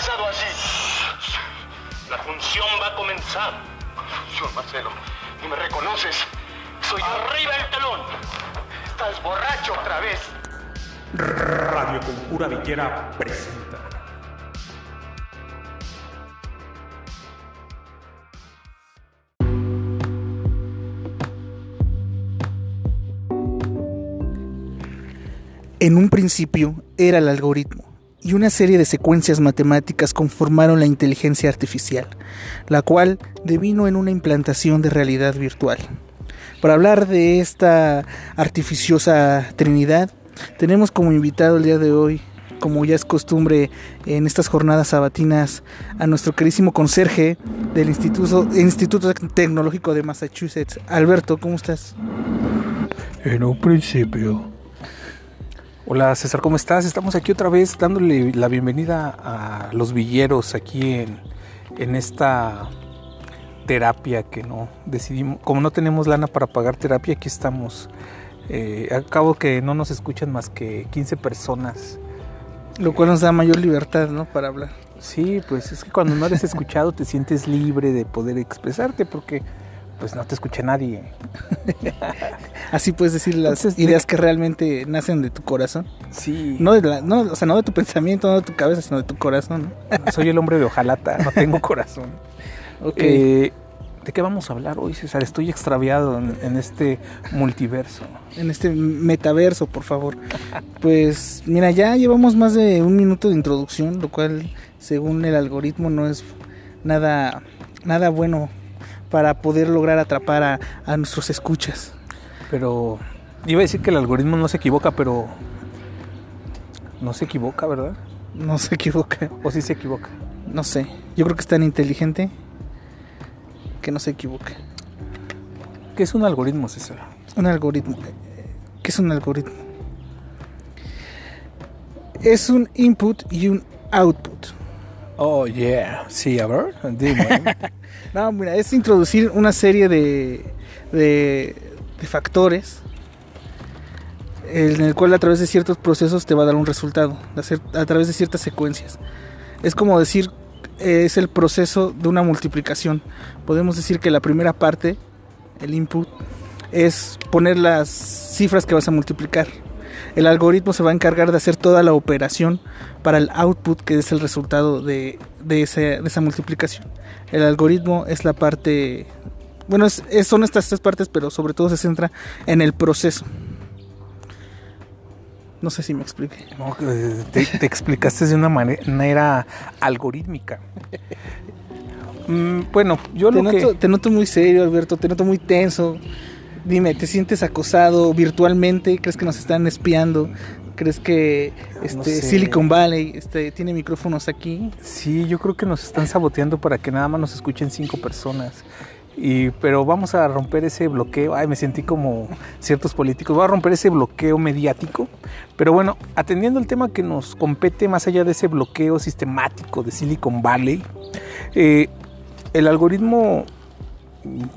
pasado así. La función va a comenzar. Señor Marcelo, ¿y me reconoces? Soy arriba el telón. Estás borracho otra vez. Radio Conjura Villera presenta. En un principio era el algoritmo y una serie de secuencias matemáticas conformaron la inteligencia artificial, la cual devino en una implantación de realidad virtual. Para hablar de esta artificiosa trinidad, tenemos como invitado el día de hoy, como ya es costumbre en estas jornadas sabatinas, a nuestro querísimo conserje del Instituto, Instituto Tecnológico de Massachusetts. Alberto, ¿cómo estás? En un principio. Hola César, ¿cómo estás? Estamos aquí otra vez dándole la bienvenida a los villeros aquí en, en esta terapia que no decidimos, como no tenemos lana para pagar terapia, aquí estamos. Eh, acabo que no nos escuchan más que 15 personas. Lo cual nos da mayor libertad, ¿no? Para hablar. Sí, pues es que cuando no eres escuchado te sientes libre de poder expresarte porque pues no te escucha nadie. Así puedes decir las Entonces, ideas que realmente nacen de tu corazón. Sí. No de la, no, o sea, no de tu pensamiento, no de tu cabeza, sino de tu corazón. Soy el hombre de hojalata, no tengo corazón. Ok. Eh, ¿De qué vamos a hablar hoy, César? Estoy extraviado en, en este multiverso. en este metaverso, por favor. Pues mira, ya llevamos más de un minuto de introducción, lo cual, según el algoritmo, no es nada, nada bueno para poder lograr atrapar a, a nuestros escuchas. Pero iba a decir que el algoritmo no se equivoca, pero no se equivoca, ¿verdad? No se equivoca, ¿O sí se equivoca? no sé. Yo creo que es tan inteligente que no se equivoca. ¿Qué es un algoritmo, César? Un algoritmo. ¿Qué es un algoritmo? Es un input y un output. Oh, yeah. Sí, a ver, dime. No, mira, es introducir una serie de, de, factores en el cual a través de ciertos procesos te va a dar un resultado, hacer- a través de ciertas secuencias. Es como decir, es el proceso de una multiplicación. Podemos decir que la primera parte, el input, es poner las cifras que vas a multiplicar. El algoritmo se va a encargar de hacer toda la operación para el output, que es el resultado de, de, ese- de esa multiplicación. El algoritmo es la parte, bueno, es- es- son estas tres partes, pero sobre todo se centra en el proceso. No sé si me expliqué. No, eh, te, te explicaste de una mane- manera algorítmica. Mm, bueno, yo Te lo noto, que... te noto muy serio, Alberto, te noto muy tenso. Dime, ¿te sientes acosado virtualmente? ¿Crees que nos están espiando? ¿Crees que este, sé. Silicon Valley este, tiene micrófonos aquí? Sí, yo creo que nos están saboteando para que nada más nos escuchen cinco personas. Y, pero vamos a romper ese bloqueo. Ay, me sentí como ciertos políticos. Voy a romper ese bloqueo mediático. Pero bueno, atendiendo el tema que nos compete más allá de ese bloqueo sistemático de Silicon Valley, eh, el algoritmo,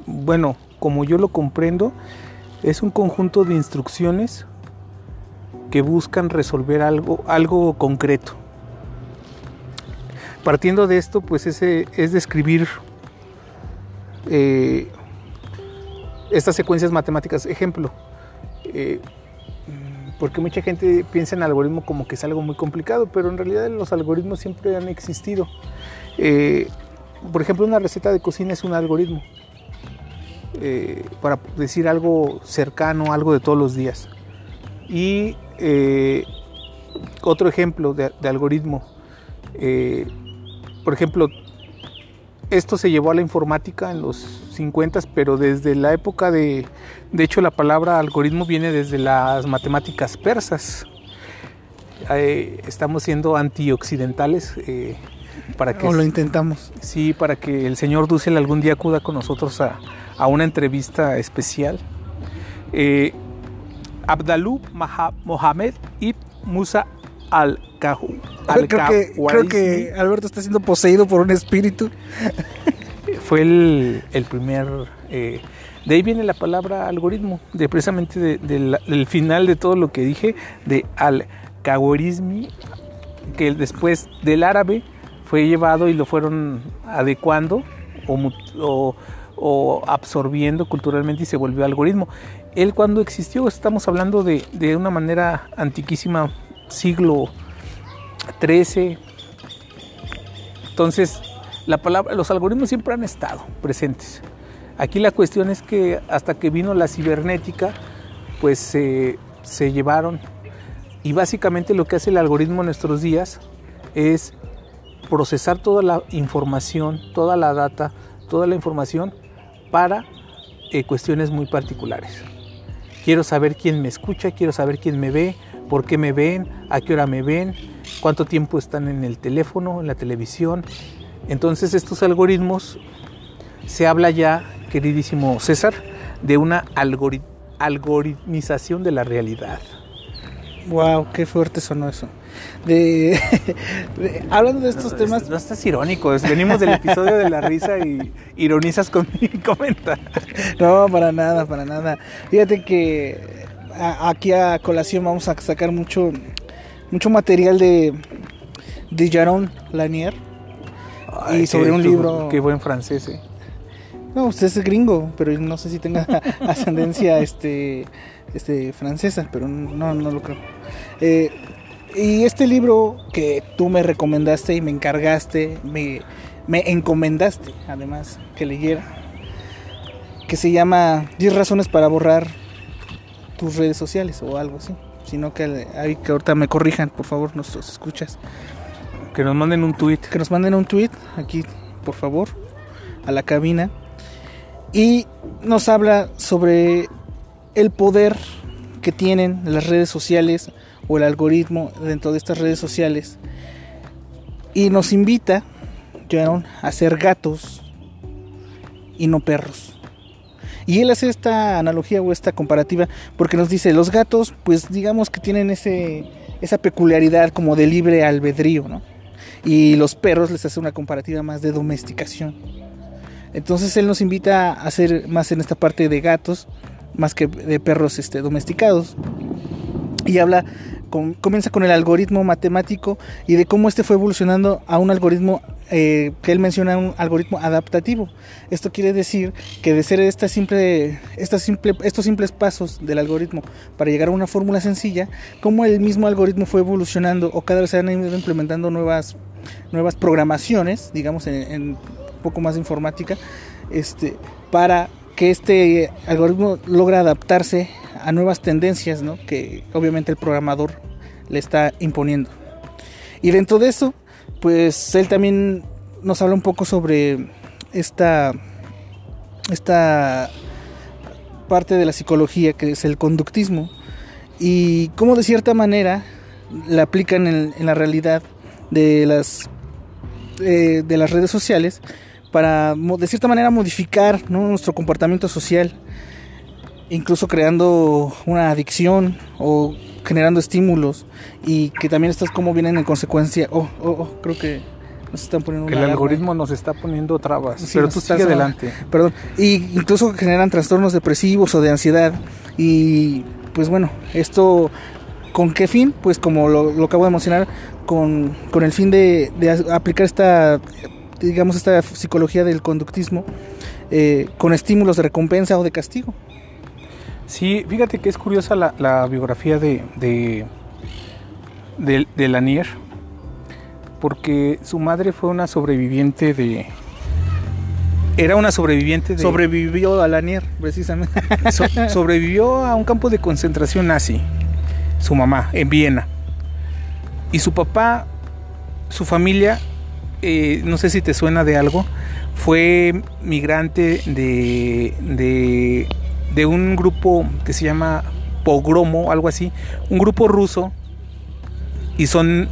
bueno, como yo lo comprendo, es un conjunto de instrucciones que buscan resolver algo, algo concreto. Partiendo de esto, pues ese es describir eh, estas secuencias matemáticas. Ejemplo, eh, porque mucha gente piensa en algoritmo como que es algo muy complicado, pero en realidad los algoritmos siempre han existido. Eh, por ejemplo, una receta de cocina es un algoritmo. Eh, para decir algo cercano, algo de todos los días. Y eh, otro ejemplo de, algoritmo. eh, por ejemplo, esto se llevó a la informática en los 50, pero desde la época de, de hecho la palabra algoritmo viene desde las matemáticas persas. Estamos siendo antioccidentales para que O lo intentamos. sí, para que el señor Dussel algún día acuda con nosotros a, a una entrevista especial. Eh, Mohamed Ibn Musa al-Kahu. Creo que, creo que Alberto está siendo poseído por un espíritu. fue el, el primer... eh, de ahí viene la palabra algoritmo, de precisamente de- de la- del final de todo lo que dije, de al-Kawarizmi, que después del árabe fue llevado y lo fueron adecuando o, absorbiendo culturalmente y se volvió algoritmo. Él cuando existió, estamos hablando de, de una manera antiquísima, siglo XIII. Entonces, la palabra, los algoritmos siempre han estado presentes. Aquí la cuestión es que hasta que vino la cibernética, pues se llevaron. Y básicamente lo que hace el algoritmo en nuestros días es procesar toda la información, toda la data, toda la información para eh, cuestiones muy particulares. Quiero saber quién me escucha, quiero saber quién me ve, por qué me ven, a qué hora me ven, cuánto tiempo están en el teléfono, en la televisión. Entonces estos algoritmos, se habla ya, queridísimo César, de una algoritmización de la realidad. Wow, qué fuerte sonó eso. De, hablando de estos temas. No estás irónico, venimos del episodio de la risa y ironizas con mi comentario. No, para nada, para nada. Fíjate que aquí a colación vamos a sacar mucho, mucho material de, de Jaron Lanier y sobre un libro. Qué buen francés, ¿eh? No, usted es gringo, pero no sé si tenga ascendencia este, este, francesa, pero no, no lo creo. Eh, y este libro que tú me recomendaste y me encargaste, me, me encomendaste además que leyera, que se llama 10 razones para borrar tus redes sociales o algo así. Sino que, que ahorita me corrijan, por favor, nos escuchas. Que nos manden un tweet. Que nos manden un tweet aquí, por favor, a la cabina y nos habla sobre el poder que tienen las redes sociales o el algoritmo dentro de estas redes sociales y nos invita a ser gatos y no perros. Y él hace esta analogía o esta comparativa porque nos dice, los gatos pues digamos que tienen ese, esa peculiaridad como de libre albedrío, ¿no? Y los perros les hace una comparativa más de domesticación. Entonces él nos invita a hacer más en esta parte de gatos, más que de perros este, domesticados. Y habla, comienza con el algoritmo matemático y de cómo este fue evolucionando a un algoritmo eh, que él menciona, un algoritmo adaptativo. Esto quiere decir que de ser simple, simple, estos simples pasos del algoritmo para llegar a una fórmula sencilla, cómo el mismo algoritmo fue evolucionando o cada vez se han ido implementando nuevas, nuevas programaciones, digamos, en poco más de informática, este, para que este algoritmo logra adaptarse a nuevas tendencias, ¿no? que obviamente el programador le está imponiendo. Y dentro de eso, pues él también nos habla un poco sobre esta, esta parte de la psicología que es el conductismo y cómo de cierta manera la aplican en, la realidad de las, eh, de las redes sociales para de cierta manera modificar nuestro comportamiento social, incluso creando una adicción o generando estímulos y que también estas como vienen en consecuencia. Oh, oh, oh creo que nos están poniendo que el algoritmo nos está poniendo trabas, pero tú sigue adelante. Perdón, y incluso generan trastornos depresivos o de ansiedad y pues bueno, esto ¿Con qué fin? Pues como lo, acabo de mencionar, con, con el fin de, de, aplicar esta digamos, esta psicología del conductismo eh, con estímulos de recompensa o de castigo. Sí, fíjate que es curiosa la, biografía de, de, de, Lanier, porque su madre fue una sobreviviente de, era una sobreviviente de... Sobrevivió a Lanier, precisamente. sobrevivió a un campo de concentración nazi, su mamá, en Viena. Y su papá, su familia eh, no sé si te suena de algo, fue migrante de, de, un grupo que se llama Pogromo, algo así, un grupo ruso, y son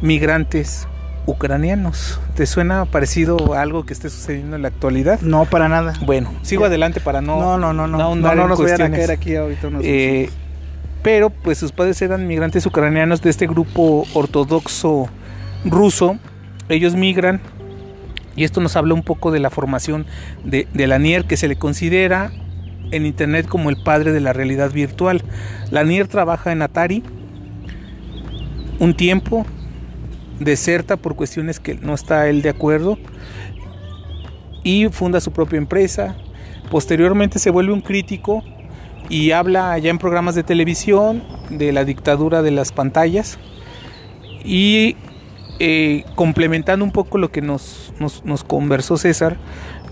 migrantes ucranianos. ¿Te suena parecido a algo que esté sucediendo en la actualidad? No, para nada. Bueno, sigo adelante para no no no no no no, no, nos voy a caer aquí ahorita. Eh, pero pues sus padres eran migrantes ucranianos de este grupo ortodoxo ruso ellos migran y esto nos habla un poco de la formación de, Lanier que se le considera en internet como el padre de la realidad virtual. Lanier trabaja en Atari un tiempo deserta por cuestiones que no está él de acuerdo y funda su propia empresa. Posteriormente se vuelve un crítico y habla ya en programas de televisión de la dictadura de las pantallas y eh, complementando un poco lo que nos, nos, conversó César,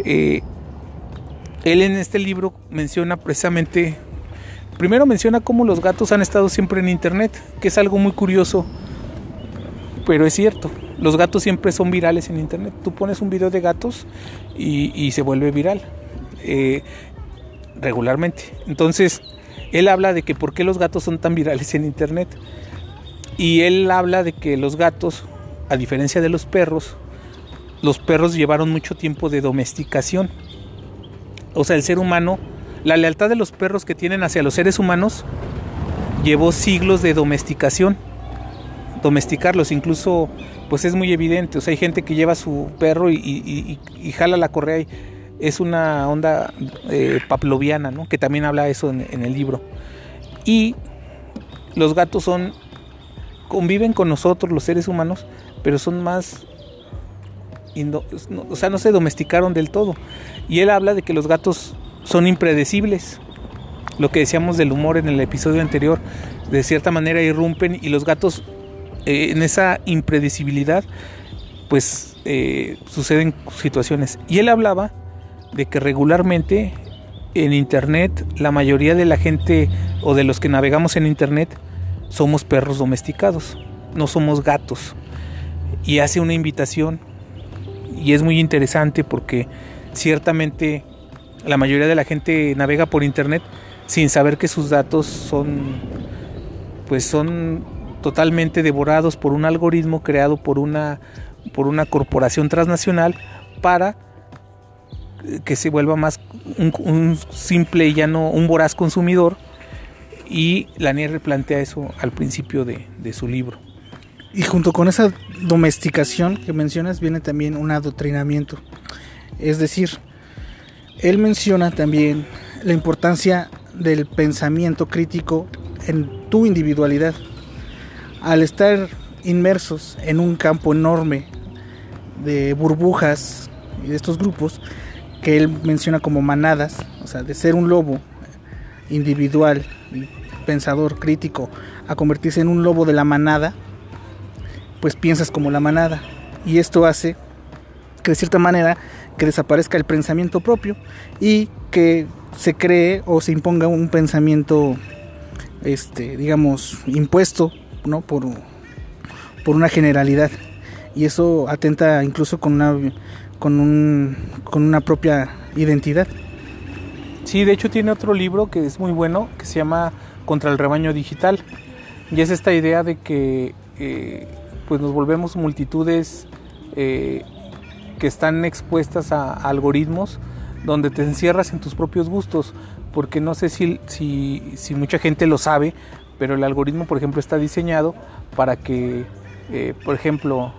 eh, él en este libro menciona precisamente, primero menciona cómo los gatos han estado siempre en Internet, que es algo muy curioso, pero es cierto, los gatos siempre son virales en Internet. Tú pones un video de gatos y, se vuelve viral. Eh, regularmente. Entonces, él habla de que por qué los gatos son tan virales en internet. Y él habla de que los gatos, a diferencia de los perros, los perros llevaron mucho tiempo de domesticación. O sea, el ser humano, la lealtad de los perros que tienen hacia los seres humanos llevó siglos de domesticación. Domesticarlos, incluso, pues es muy evidente. O sea, hay gente que lleva su perro y, jala la correa y es una onda eh, paploviana, ¿no? que también habla eso en, el libro. Y los gatos son, conviven con nosotros, los seres humanos, pero son más, o sea, no se domesticaron del todo. Y él habla de que los gatos son impredecibles. Lo que decíamos del humor en el episodio anterior, de cierta manera irrumpen y los gatos eh, en esa impredecibilidad, pues eh, suceden situaciones. Y él hablaba de que regularmente en Internet la mayoría de la gente o de los que navegamos en Internet somos perros domesticados, no somos gatos. Y hace una invitación y es muy interesante porque ciertamente la mayoría de la gente navega por Internet sin saber que sus datos son pues son totalmente devorados por un algoritmo creado por una por una corporación transnacional para que se vuelva más un, simple y ya no un voraz consumidor y Lanier plantea eso al principio de, su libro. Y junto con esa domesticación que mencionas viene también un adoctrinamiento. Es decir, él menciona también la importancia del pensamiento crítico en tu individualidad. Al estar inmersos en un campo enorme de burbujas y de estos grupos, que él menciona como manadas, o sea, de ser un lobo individual, pensador, crítico, a convertirse en un lobo de la manada, pues piensas como la manada. Y esto hace que de cierta manera que desaparezca el pensamiento propio y que se cree o se imponga un pensamiento este digamos impuesto no por, por una generalidad y eso atenta incluso con una con, un, con una propia identidad. Sí, de hecho tiene otro libro que es muy bueno, que se llama Contra el rebaño digital. Y es esta idea de que eh, pues nos volvemos multitudes eh, que están expuestas a, algoritmos donde te encierras en tus propios gustos. Porque no sé si, si, si mucha gente lo sabe, pero el algoritmo, por ejemplo, está diseñado para que, eh, por ejemplo,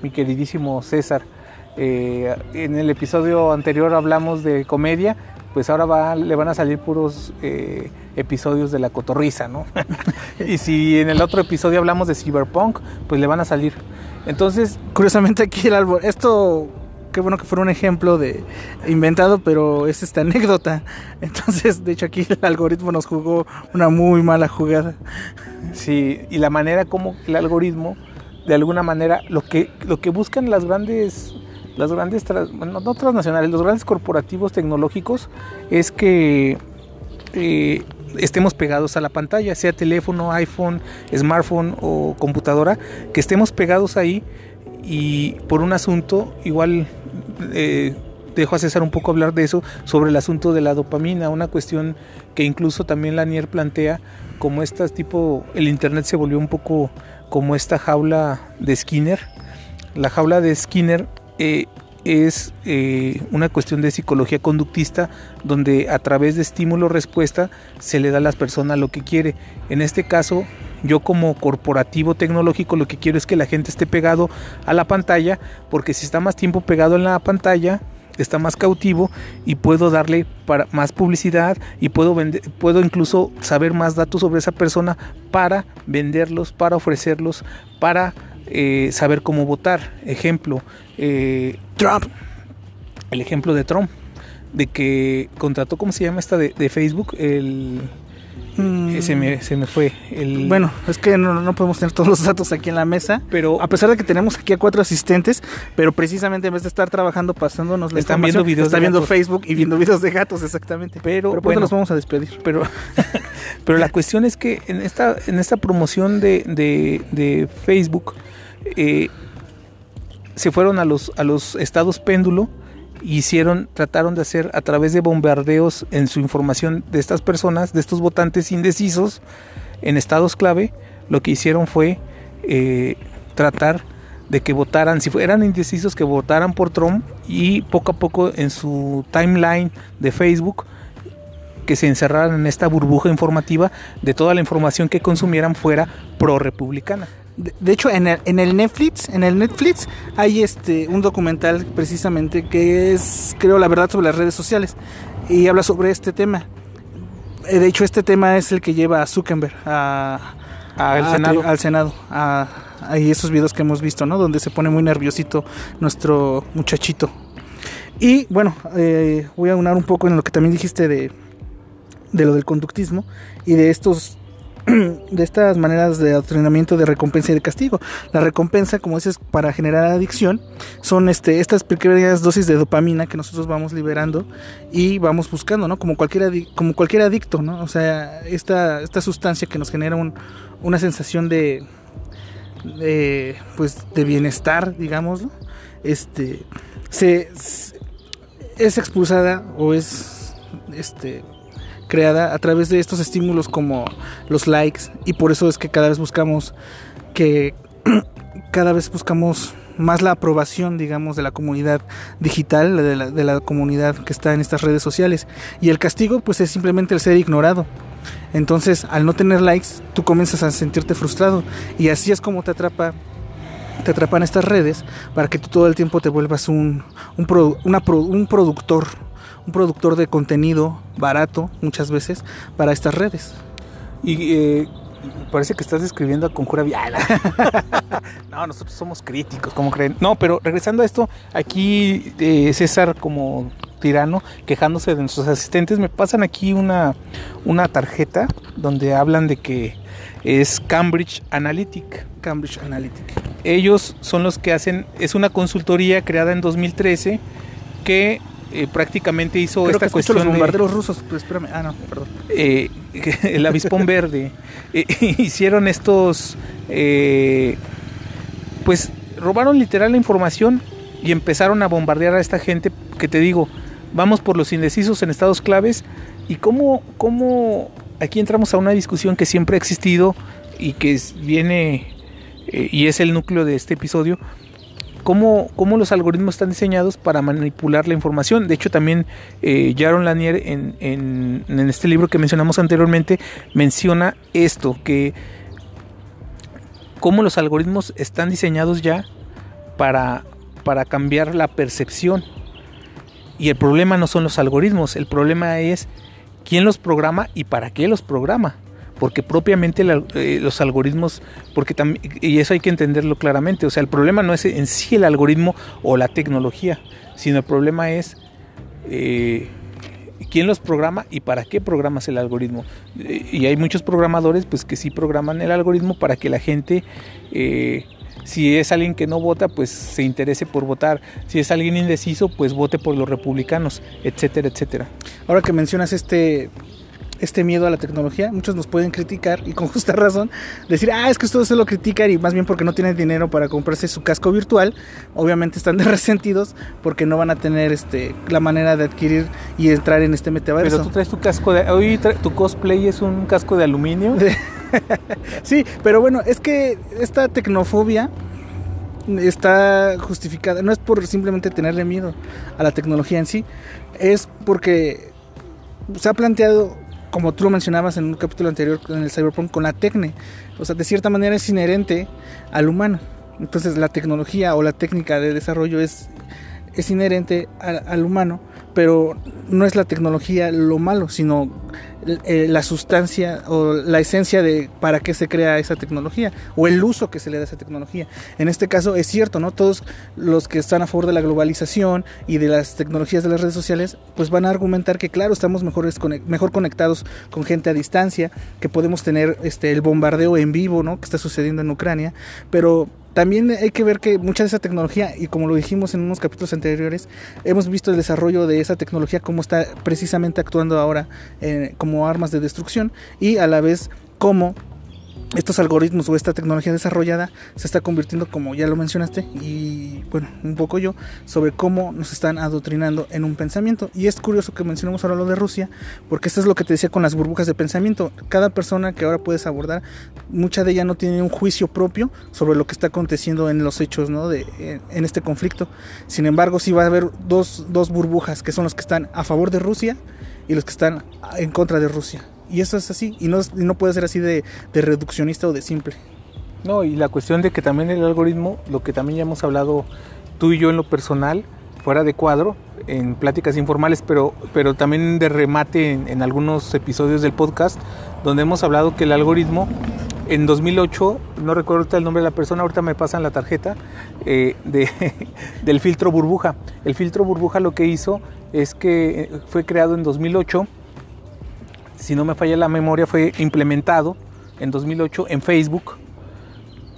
mi queridísimo César, eh, en el episodio anterior hablamos de comedia, pues ahora va, le van a salir puros eh, episodios de la cotorriza, ¿no? y si en el otro episodio hablamos de cyberpunk, pues le van a salir. Entonces, curiosamente aquí el árbol, esto qué bueno que fuera un ejemplo de inventado, pero es esta anécdota. Entonces, de hecho aquí el algoritmo nos jugó una muy mala jugada. Sí, y la manera como el algoritmo de alguna manera lo que lo que buscan las grandes las grandes, bueno, no transnacionales, los grandes corporativos tecnológicos es que eh, estemos pegados a la pantalla, sea teléfono, iPhone, smartphone o computadora, que estemos pegados ahí y por un asunto, igual eh, dejo a César un poco hablar de eso, sobre el asunto de la dopamina, una cuestión que incluso también Lanier plantea, como estas tipo, el Internet se volvió un poco como esta jaula de Skinner. La jaula de Skinner eh, es eh, una cuestión de psicología conductista donde a través de estímulo-respuesta se le da a las personas lo que quiere. En este caso, yo como corporativo tecnológico lo que quiero es que la gente esté pegado a la pantalla porque si está más tiempo pegado en la pantalla, está más cautivo y puedo darle para más publicidad y puedo vender, puedo incluso saber más datos sobre esa persona para venderlos, para ofrecerlos, para eh, saber cómo votar. Ejemplo, eh, Trump. El ejemplo de Trump. De que contrató, ¿cómo se llama esta de, de Facebook? El... Mm. Se, me, se me fue. El, Bueno, es que no, no podemos tener todos los datos aquí en la mesa. pero A pesar de que tenemos aquí a cuatro asistentes, pero precisamente en vez de estar trabajando pasándonos la Están viendo videos está viendo gatos. Facebook y viendo videos de gatos, exactamente. Pero, Pero bueno, nos vamos a despedir. pero, pero la cuestión es que en esta, en esta promoción de, de- de Facebook eh, se fueron a los, a los estados péndulo y hicieron, trataron de hacer a través de bombardeos en su información de estas personas, de estos votantes indecisos en estados clave, lo que hicieron fue eh, tratar de que votaran, si eran indecisos, que votaran por Trump y poco a poco en su timeline de Facebook que se encerraran en esta burbuja informativa de toda la información que consumieran fuera pro republicana. De, de hecho, en el, en el Netflix, en el Netflix hay este un documental precisamente que es, creo, la verdad sobre las redes sociales y habla sobre este tema. Eh, De hecho, este tema es el que lleva a Zuckerberg a, Senado. al Senado, a- y esos videos que hemos visto, ¿no? Donde se pone muy nerviosito nuestro muchachito. Y bueno, eh, voy a unar un poco en lo que también dijiste de, de lo del conductismo y de estos de estas maneras de adoctrinamiento de recompensa y de castigo. La recompensa, como dices, para generar adicción, son este, estas pequeñas dosis de dopamina que nosotros vamos liberando y vamos buscando, ¿no? Como cualquier, como cualquier adicto, ¿no? O sea, esta, esta sustancia que nos genera un- una sensación de, de, pues, de bienestar, digamos, ¿no? este, se- es expulsada o es, este, creada a través de estos estímulos como los likes y por eso es que cada vez buscamos que cada vez buscamos más la aprobación digamos de la comunidad digital de la, comunidad que está en estas redes sociales. Y el castigo pues es simplemente el ser ignorado. Entonces al no tener likes tú comienzas a sentirte frustrado. Y así es como te atrapa te atrapan estas redes para que tú todo el tiempo te vuelvas un, un, un productor un productor de contenido barato muchas veces para estas redes. Y eh, parece que estás describiendo a Conjura Viala. no, nosotros somos críticos, como creen? No, pero regresando a esto, aquí eh, César como tirano quejándose de nuestros asistentes, me pasan aquí una, una tarjeta donde hablan de que es Cambridge Analytic. Cambridge Analytica. Ellos son los que hacen, es una consultoría creada en 2013 que eh, prácticamente hizo Creo esta que los cuestión de bombarderos rusos, pero espérame. Ah, no, perdón. eh, el avispón verde, eh, hicieron estos, eh, pues robaron literal la información y empezaron a bombardear a esta gente que te digo, vamos por los indecisos en estados claves y cómo, cómo aquí entramos a una discusión que siempre ha existido y que viene y es el núcleo de este episodio. Cómo, cómo los algoritmos están diseñados para manipular la información. De hecho, también eh, Jaron Lanier en, en- en este libro que mencionamos anteriormente menciona esto, que cómo los algoritmos están diseñados ya para, para cambiar la percepción. Y el problema no son los algoritmos, el problema es quién los programa y para qué los programa. Porque propiamente eh, los algoritmos, porque también, y eso hay que entenderlo claramente, o sea, el problema no es en sí el algoritmo o la tecnología, sino el problema es eh, quién los programa y para qué programas el algoritmo. Eh, y hay muchos programadores pues que sí programan el algoritmo para que la gente, si es alguien que no vota, pues se interese por votar. Si es alguien indeciso, pues vote por los republicanos, etcétera, etcétera. Ahora que mencionas este este miedo a la tecnología, muchos nos pueden criticar y con justa razón decir, ah, es que ustedes se lo critican y más bien porque no tienen dinero para comprarse su casco virtual, obviamente están de resentidos porque no van a tener este la manera de adquirir y entrar en este metaverso. Pero tú traes tu casco de... Hoy tu cosplay es un casco de aluminio. Sí, pero bueno, es que esta tecnofobia está justificada. No es por simplemente tenerle miedo a la tecnología en sí, es porque se ha planteado, como tú lo mencionabas en un capítulo anterior en el Cyberpunk, con la tecne. O sea, de cierta manera es inherente al humano. Entonces la tecnología o la técnica de desarrollo es, es inherente al, al humano, pero no es la tecnología lo malo, sino eh, la sustancia o la esencia de para qué se crea esa tecnología o el uso que se le da a esa tecnología. En este caso es cierto, ¿no? Todos los que están a favor de la globalización y de las tecnologías de las redes sociales, pues van a argumentar que claro, estamos mejores, mejor conectados con gente a distancia, que podemos tener este el bombardeo en vivo, ¿no? que está sucediendo en Ucrania, pero también hay que ver que mucha de esa tecnología, y como lo dijimos en unos capítulos anteriores, hemos visto el desarrollo de esa tecnología, cómo está precisamente actuando ahora eh, como armas de destrucción, y a la vez cómo estos algoritmos o esta tecnología desarrollada se está convirtiendo, como ya lo mencionaste, y bueno, un poco yo, sobre cómo nos están adoctrinando en un pensamiento. Y es curioso que mencionemos ahora lo de Rusia, porque esto es lo que te decía con las burbujas de pensamiento. Cada persona que ahora puedes abordar, mucha de ella no tiene un juicio propio sobre lo que está aconteciendo en los hechos, ¿no? De, en este conflicto. Sin embargo, sí va a haber dos, dos burbujas, que son los que están a favor de Rusia y los que están en contra de Rusia. Y eso es así, y no, no puede ser así de, reduccionista o de simple. No, y la cuestión de que también el algoritmo, lo que también ya hemos hablado tú y yo en lo personal, fuera de cuadro, en pláticas informales, pero, pero también de remate en, algunos episodios del podcast, donde hemos hablado que el algoritmo en 2008, no recuerdo el nombre de la persona, ahorita me pasan la tarjeta, eh, de, del filtro burbuja. El filtro burbuja lo que hizo es que fue creado en 2008 si no me falla la memoria, fue implementado en 2008 en Facebook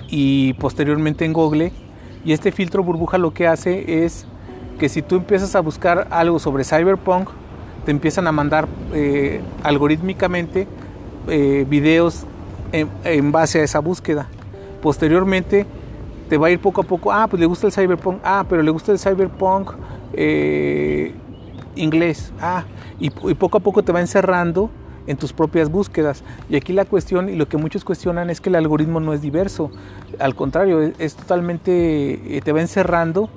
y posteriormente en Google. Y este filtro burbuja lo que hace es que si tú empiezas a buscar algo sobre Cyberpunk, te empiezan a mandar eh, algorítmicamente eh, videos en, base a esa búsqueda. Posteriormente te va a ir poco a poco, ah, pues le gusta el Cyberpunk, ah, pero le gusta el Cyberpunk eh, inglés, ah, y, y poco a poco te va encerrando en tus propias búsquedas. Y aquí la cuestión y lo que muchos cuestionan es que el algoritmo no es diverso. Al contrario, es, totalmente, eh, te va encerrando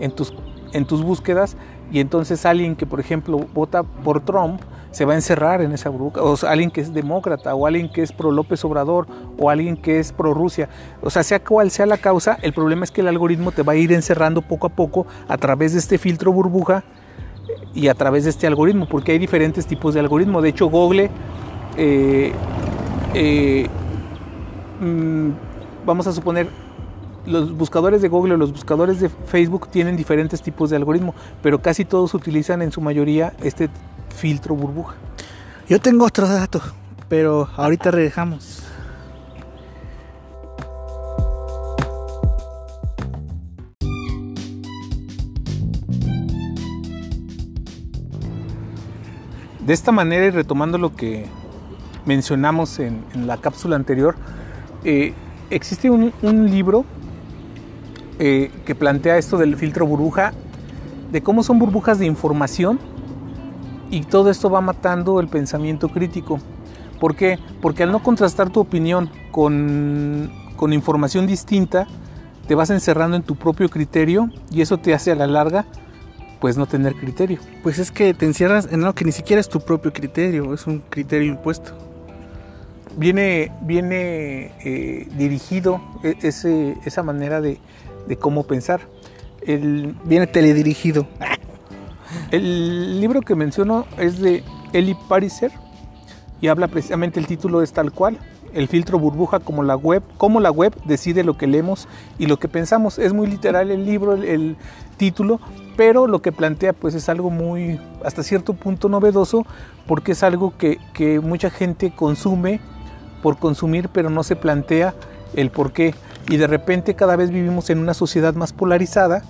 en tus, en tus búsquedas y entonces alguien que, por ejemplo, vota por Trump, se va a encerrar en esa burbuja, o alguien que es demócrata, o alguien que es pro López Obrador, o alguien que es pro Rusia. O sea, sea cual sea la causa, el problema es que el algoritmo te va a ir encerrando poco a poco a través de este filtro burbuja y a través de este algoritmo, porque hay diferentes tipos de algoritmo. De hecho, Google, eh, eh, mm, vamos a suponer, los buscadores de Google o los buscadores de Facebook tienen diferentes tipos de algoritmo, pero casi todos utilizan en su mayoría este filtro burbuja. Yo tengo otros datos, pero ahorita redejamos. De esta manera y retomando lo que mencionamos en, la cápsula anterior, eh, existe un, libro eh, que plantea esto del filtro burbuja, de cómo son burbujas de información y todo esto va matando el pensamiento crítico. ¿Por qué? Porque al no contrastar tu opinión con, con información distinta, te vas encerrando en tu propio criterio y eso te hace a la larga pues no tener criterio. Pues es que te encierras en algo que ni siquiera es tu propio criterio, es un criterio impuesto. Viene, viene eh, dirigido e, ese, esa manera de, cómo pensar. El, viene teledirigido. El libro que menciono es de Eli Pariser y habla precisamente el título es tal cual, el filtro burbuja como la web, como la web decide lo que leemos y lo que pensamos. Es muy literal el libro, el, título, pero lo que plantea pues es algo muy hasta cierto punto novedoso porque es algo que, que mucha gente consume por consumir pero no se plantea el por qué. Y de repente cada vez vivimos en una sociedad más polarizada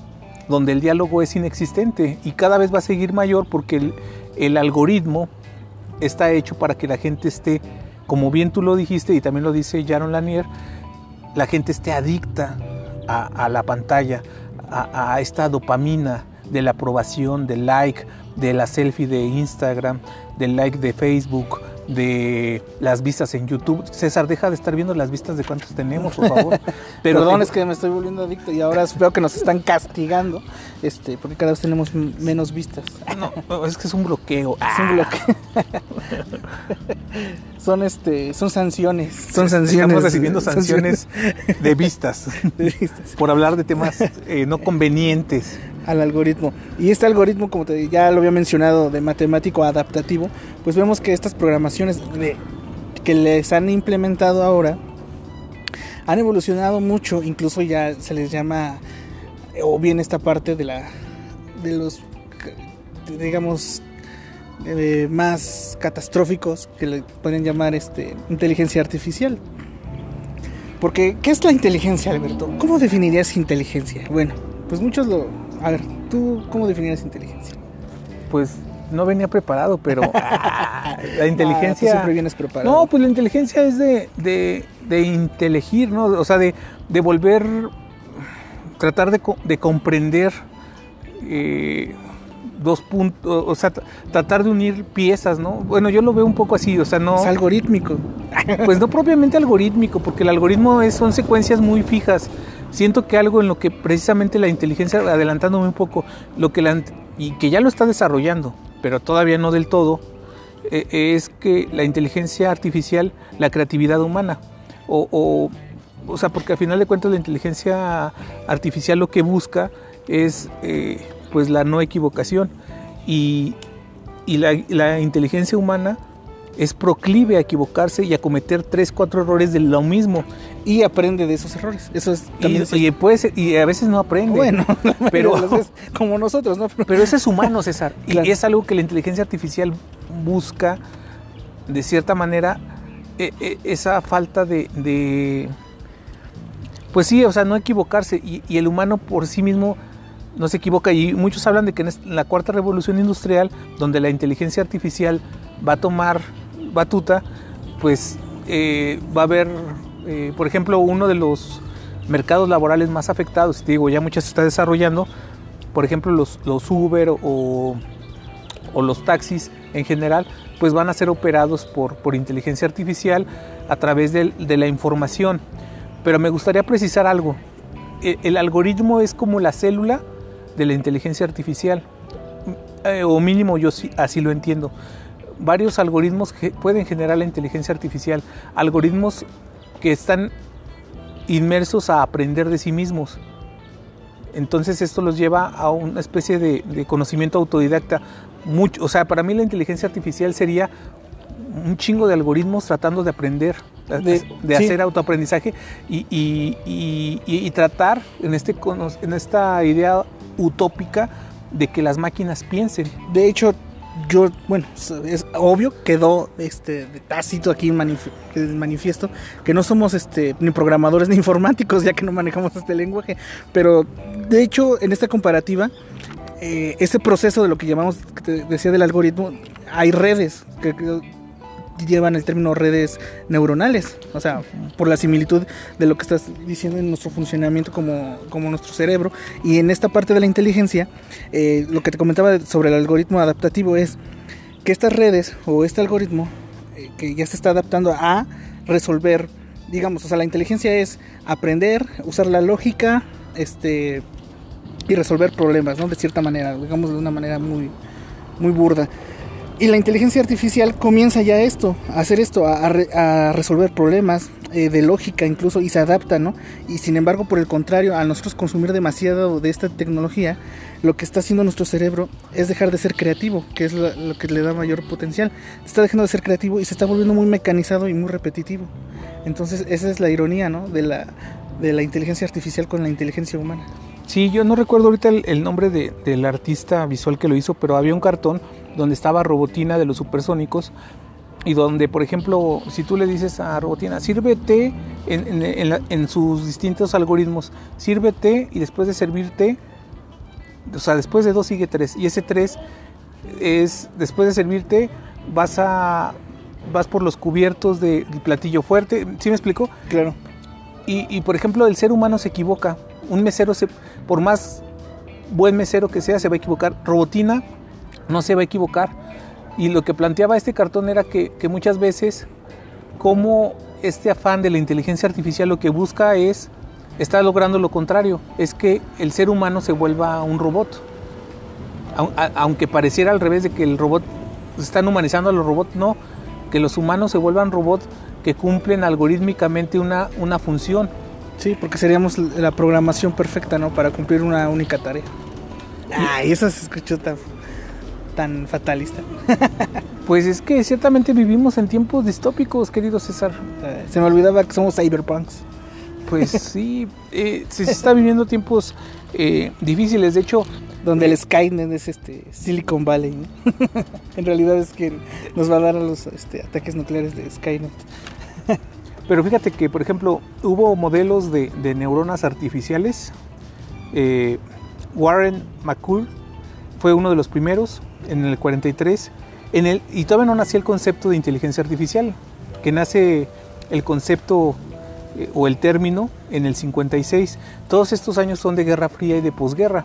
donde el diálogo es inexistente y cada vez va a seguir mayor porque el, el algoritmo está hecho para que la gente esté como bien tú lo dijiste y también lo dice Jaron Lanier, la gente esté adicta a, la pantalla, a, a, esta dopamina de la aprobación, del like, de la selfie de Instagram, del like de Facebook, de las vistas en YouTube. César, deja de estar viendo las vistas de cuántos tenemos, por favor. Pero Perdón, es que me estoy volviendo adicto y ahora veo que nos están castigando, este, porque cada vez tenemos menos vistas. No, es que es un bloqueo. Es un bloqueo. son este, son sanciones. Son sanciones. Estamos recibiendo sanciones, de, vistas, por hablar de temas eh, no convenientes. Al algoritmo. Y este algoritmo, como te, ya lo había mencionado, de matemático adaptativo, pues vemos que estas programaciones que les han implementado ahora han evolucionado mucho, incluso ya se les llama, o bien esta parte de la de los, digamos, eh, más catastróficos que le pueden llamar este inteligencia artificial. Porque, ¿qué es la inteligencia, Alberto? ¿Cómo definirías inteligencia? Bueno, pues muchos lo... A ver, ¿tú cómo definirías inteligencia? Pues no venía preparado, pero la inteligencia... Ah, tú siempre vienes preparado. No, pues la inteligencia es de, de, de inteligir, ¿no? O sea, de, de volver, tratar de, de comprender eh, dos puntos, o sea, tratar de unir piezas, ¿no? Bueno, yo lo veo un poco así, o sea, no... Es algorítmico. Pues no propiamente algorítmico, porque el algoritmo es, son secuencias muy fijas. Siento que algo en lo que precisamente la inteligencia, adelantándome un poco, lo que la, y que ya lo está desarrollando, pero todavía no del todo, eh, es que la inteligencia artificial, la creatividad humana, o, o, sea, porque al final de cuentas la inteligencia artificial lo que busca es eh, pues la no equivocación. Y, y la, la inteligencia humana es proclive a equivocarse y a cometer tres, cuatro errores de lo mismo. Y aprende de esos errores. Eso es Y, también es- y puede ser- y a veces no aprende. bueno, pero- veces, como nosotros, ¿no? Pero eso es humano, César. Claro. Y es algo que la inteligencia artificial busca, de cierta manera, e- e- esa falta de, de- Pues sí, o sea, no equivocarse. Y, y el humano por sí mismo no se equivoca. Y muchos hablan de que en la cuarta revolución industrial, donde la inteligencia artificial va a tomar batuta, pues eh, va a haber, eh, por ejemplo, uno de los mercados laborales más afectados, te digo, ya muchas se está desarrollando, por ejemplo, los, los Uber o, o los taxis en general, pues van a ser operados por, por inteligencia artificial a través del- de, la información. Pero me gustaría precisar algo. El, el algoritmo es como la célula de la inteligencia artificial, Eh, o mínimo yo sí- así lo entiendo. Varios algoritmos que pueden generar la inteligencia artificial, algoritmos que están inmersos a aprender de sí mismos. Entonces esto los lleva a una especie de, de conocimiento autodidacta. Mucho, o sea, para mí la inteligencia artificial sería un chingo de algoritmos tratando de aprender, de, De- de sí. hacer autoaprendizaje y, y- y- y- y tratar en, este, en esta idea utópica de que las máquinas piensen. De hecho, yo, bueno, es obvio, quedó este tácito aquí manif- manifiesto que no somos este ni programadores ni informáticos, ya que no manejamos este lenguaje. Pero de hecho, en esta comparativa, eh, este proceso de lo que llamamos, decía del algoritmo, hay redes que, que llevan el término redes neuronales, o sea, por la similitud de lo que estás diciendo en nuestro funcionamiento como, como nuestro cerebro. Y en esta parte de la inteligencia, eh, lo que te comentaba sobre el algoritmo adaptativo es que estas redes o este algoritmo eh, que ya se está adaptando a resolver, digamos, o sea, la inteligencia es aprender, usar la lógica, este y resolver problemas, ¿no? De cierta manera, digamos de una manera muy muy burda. Y la inteligencia artificial comienza ya esto, a hacer esto, a, a re- a resolver problemas eh, de lógica incluso y se adapta, ¿no? Y sin embargo, por el contrario, al nosotros consumir demasiado de esta tecnología, lo que está haciendo nuestro cerebro es dejar de ser creativo, que es lo, lo que le da mayor potencial. Está dejando de ser creativo y se está volviendo muy mecanizado y muy repetitivo. Entonces, esa es la ironía, ¿no? De la, de la inteligencia artificial con la inteligencia humana. Sí, yo no recuerdo ahorita el, el nombre de- del artista visual que lo hizo, pero había un cartón donde estaba Robotina de los supersónicos y donde, por ejemplo, si tú le dices a Robotina, sírvete en, en- en la- en sus distintos algoritmos, sírvete y después de servirte, o sea, después de dos sigue tres y ese tres es, después de servirte, vas a... Vas por los cubiertos de- del platillo fuerte, ¿sí me explico? Claro. Y, y, por ejemplo, el ser humano se equivoca. Un mesero, se, por más buen mesero que sea, se va a equivocar. Robotina no se va a equivocar. Y lo que planteaba este cartón era que, que muchas veces, como este afán de la inteligencia artificial lo que busca es, está logrando lo contrario, es que el ser humano se vuelva un robot. A- Aunque pareciera al revés de que el robot, están humanizando a los robots, no, que los humanos se vuelvan robots que cumplen algorítmicamente una, una función. Sí, porque seríamos la programación perfecta, ¿no? Para cumplir una única tarea. Ay, eso se escuchó tan, tan fatalista. Pues es que ciertamente vivimos en tiempos distópicos, querido César. Eh, Se me olvidaba que somos cyberpunks. Pues sí, eh, se se está viviendo tiempos eh, difíciles. De hecho, Donde el Skynet es este Silicon Valley, ¿no? en realidad es que nos va a dar a los este, ataques nucleares de Skynet. Pero fíjate que, por ejemplo, hubo modelos de, de neuronas artificiales. Eh, Warren McCool fue uno de los primeros en el 43. En el, y todavía no nacía el concepto de inteligencia artificial, que nace el concepto eh, o el término en el 56. Todos estos años son de Guerra Fría y de posguerra.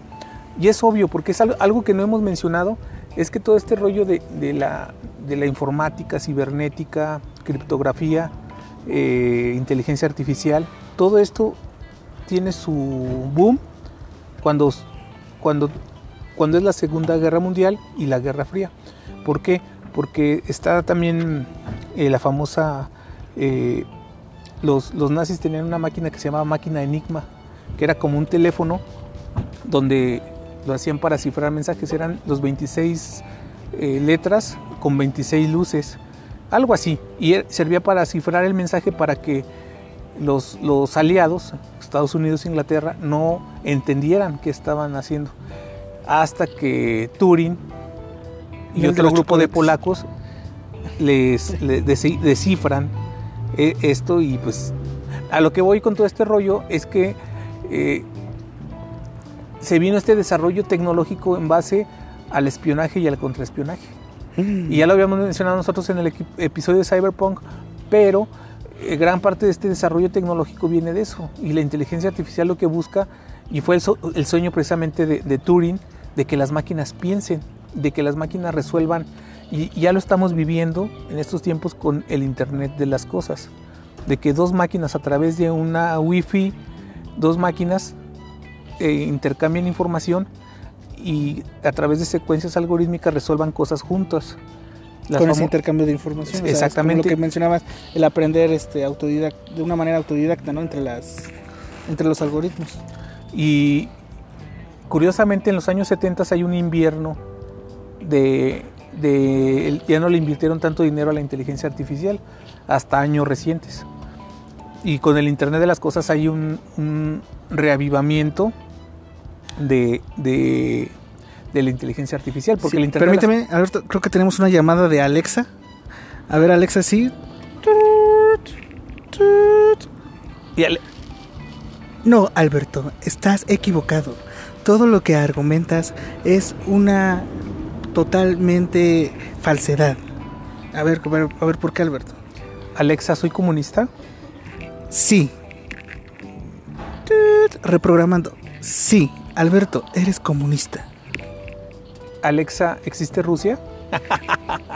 Y es obvio, porque es algo, algo que no hemos mencionado, es que todo este rollo de, la informática, cibernética, criptografía, eh, inteligencia artificial, todo esto tiene su boom cuando, cuando, cuando es la Segunda Guerra Mundial y la Guerra Fría. ¿Por qué? Porque está también eh, la famosa... eh, los, nazis tenían una máquina que se llamaba máquina Enigma, que era como un teléfono donde lo hacían para cifrar mensajes, eran los 26 eh, letras con 26 luces, algo así, y er- servía para cifrar el mensaje para que los aliados, Estados Unidos e Inglaterra, no entendieran qué estaban haciendo, hasta que Turing y otro grupo de polacos les, descifran eh, esto y pues a lo que voy con todo este rollo es que eh, se vino este desarrollo tecnológico en base al espionaje y al contraespionaje. Y ya lo habíamos mencionado nosotros en el episodio de Cyberpunk, pero eh, gran parte de este desarrollo tecnológico viene de eso. Y la inteligencia artificial lo que busca, y fue el, so- el sueño precisamente de, de Turing, de que las máquinas piensen, de que las máquinas resuelvan. Y, y ya lo estamos viviendo en estos tiempos con el Internet de las Cosas. De que dos máquinas a través de una Wi-Fi, dos máquinas eh, intercambian información y a través de secuencias algorítmicas resuelvan cosas juntas. Las con ese intercambio de información. o sea, es como Exactamente. lo que mencionabas, el aprender este, autodidac- de una manera autodidacta, ¿no? Entre, las, entre los algoritmos. Y curiosamente en los años 70 hay un invierno de, de- ya no le invirtieron tanto dinero a la inteligencia artificial hasta años recientes. Y con el Internet de las Cosas hay un, un reavivamiento de, de, de la inteligencia artificial. Porque Sí, el Internet de las- permíteme, Alberto, creo que tenemos una llamada de Alexa. A ver, Alexa, sí. y al- No, Alberto, estás equivocado. Todo lo que argumentas es una totalmente falsedad. A ver, a ver, a ver, ¿por qué, Alberto? Alexa, soy comunista. Sí. Reprogramando. Sí, Alberto, eres comunista. Alexa, ¿existe Rusia?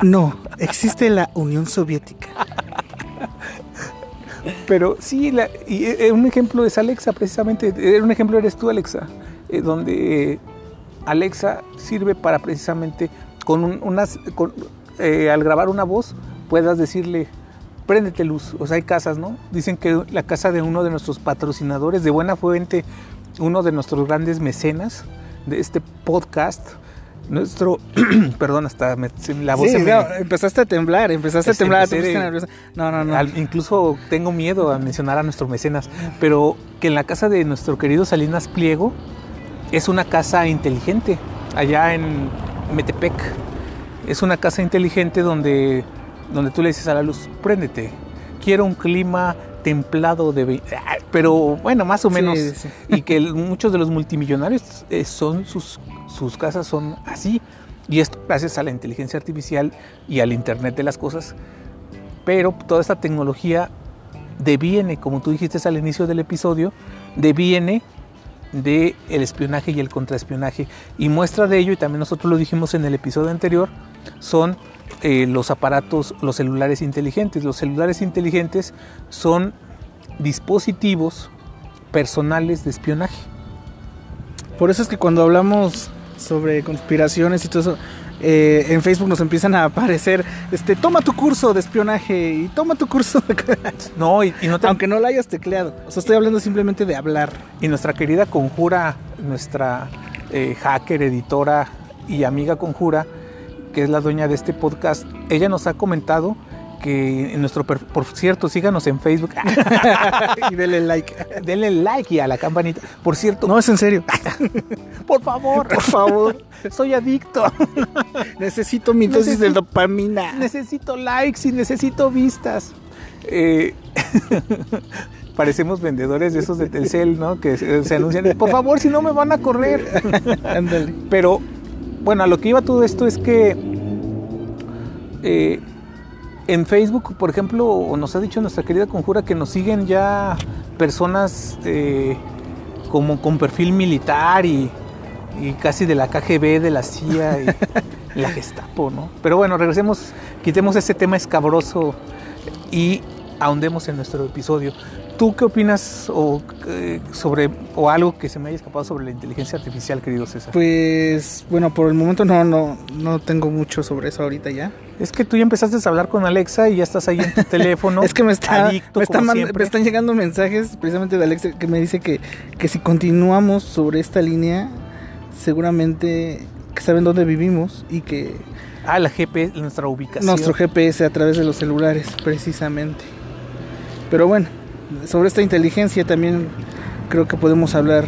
No, existe la Unión Soviética. Pero sí, la- y eh, un ejemplo es Alexa, precisamente. eh, Un ejemplo eres tú, Alexa, eh, donde eh, Alexa sirve para precisamente, con un- unas, con, eh, al grabar una voz, puedas decirle, préndete luz. O sea, hay casas, ¿no? Dicen que la casa de uno de nuestros patrocinadores, de buena fuente, uno de nuestros grandes mecenas de este podcast, nuestro, perdón, hasta me- la voz Sí, se me- no, empezaste a temblar, empezaste a temblar. te de-. No, no, no. Al- incluso tengo miedo a mencionar a nuestros mecenas, pero que en la casa de nuestro querido Salinas Pliego es una casa inteligente, allá en Metepec. Es una casa inteligente donde, donde tú le dices a la luz, préndete, quiero un clima templado de... ve-". Ah, Pero bueno, más o menos. sí. Y que muchos de los multimillonarios eh, son sus, sus casas son así. Y esto gracias a la inteligencia artificial y al Internet de las cosas pero toda esta tecnología deviene, como tú dijiste al inicio del episodio, deviene del espionaje y el contraespionaje. Y muestra de ello, y también nosotros lo dijimos en el episodio anterior, son eh, los aparatos, los celulares inteligentes. Los celulares inteligentes son dispositivos personales de espionaje. Por eso es que cuando hablamos sobre conspiraciones y todo eso, eh, en Facebook nos empiezan a aparecer, este, toma tu curso de espionaje y toma tu curso de... No, y, y no te- Aunque no lo hayas tecleado. O sea, estoy hablando simplemente de hablar. Y nuestra querida conjura, nuestra eh, hacker, editora y amiga conjura, que es la dueña de este podcast, ella nos ha comentado que en nuestro por cierto, síganos en Facebook, y denle like. denle like y a la campanita. Por cierto, No, es en serio. por favor, Por favor. soy adicto. Necesito mi dosis de dopamina. necesito likes y necesito vistas. Eh, parecemos vendedores de esos de Telcel, ¿no? Que se, se anuncian, por favor, si no me van a correr. Ándale. Pero, bueno, a lo que iba todo esto es que eh, en Facebook, por ejemplo, nos ha dicho nuestra querida conjura que nos siguen ya personas eh, como con perfil militar y, y casi de la KGB, de la CIA y la Gestapo, ¿no? Pero bueno, regresemos, quitemos ese tema escabroso y ahondemos en nuestro episodio. ¿Tú qué opinas o, eh, sobre o algo que se me haya escapado sobre la inteligencia artificial, querido César? Pues bueno, por el momento no, no, no tengo mucho sobre eso ahorita ya. Es que tú ya empezaste a hablar con Alexa y ya estás ahí en tu teléfono. es que me, está, adicto me, está me están llegando mensajes precisamente de Alexa que me dice que, que si continuamos sobre esta línea, seguramente que saben dónde vivimos y que Ah, la GPS, nuestra ubicación. nuestro GPS a través de los celulares, precisamente. Pero bueno, sobre esta inteligencia también creo que podemos hablar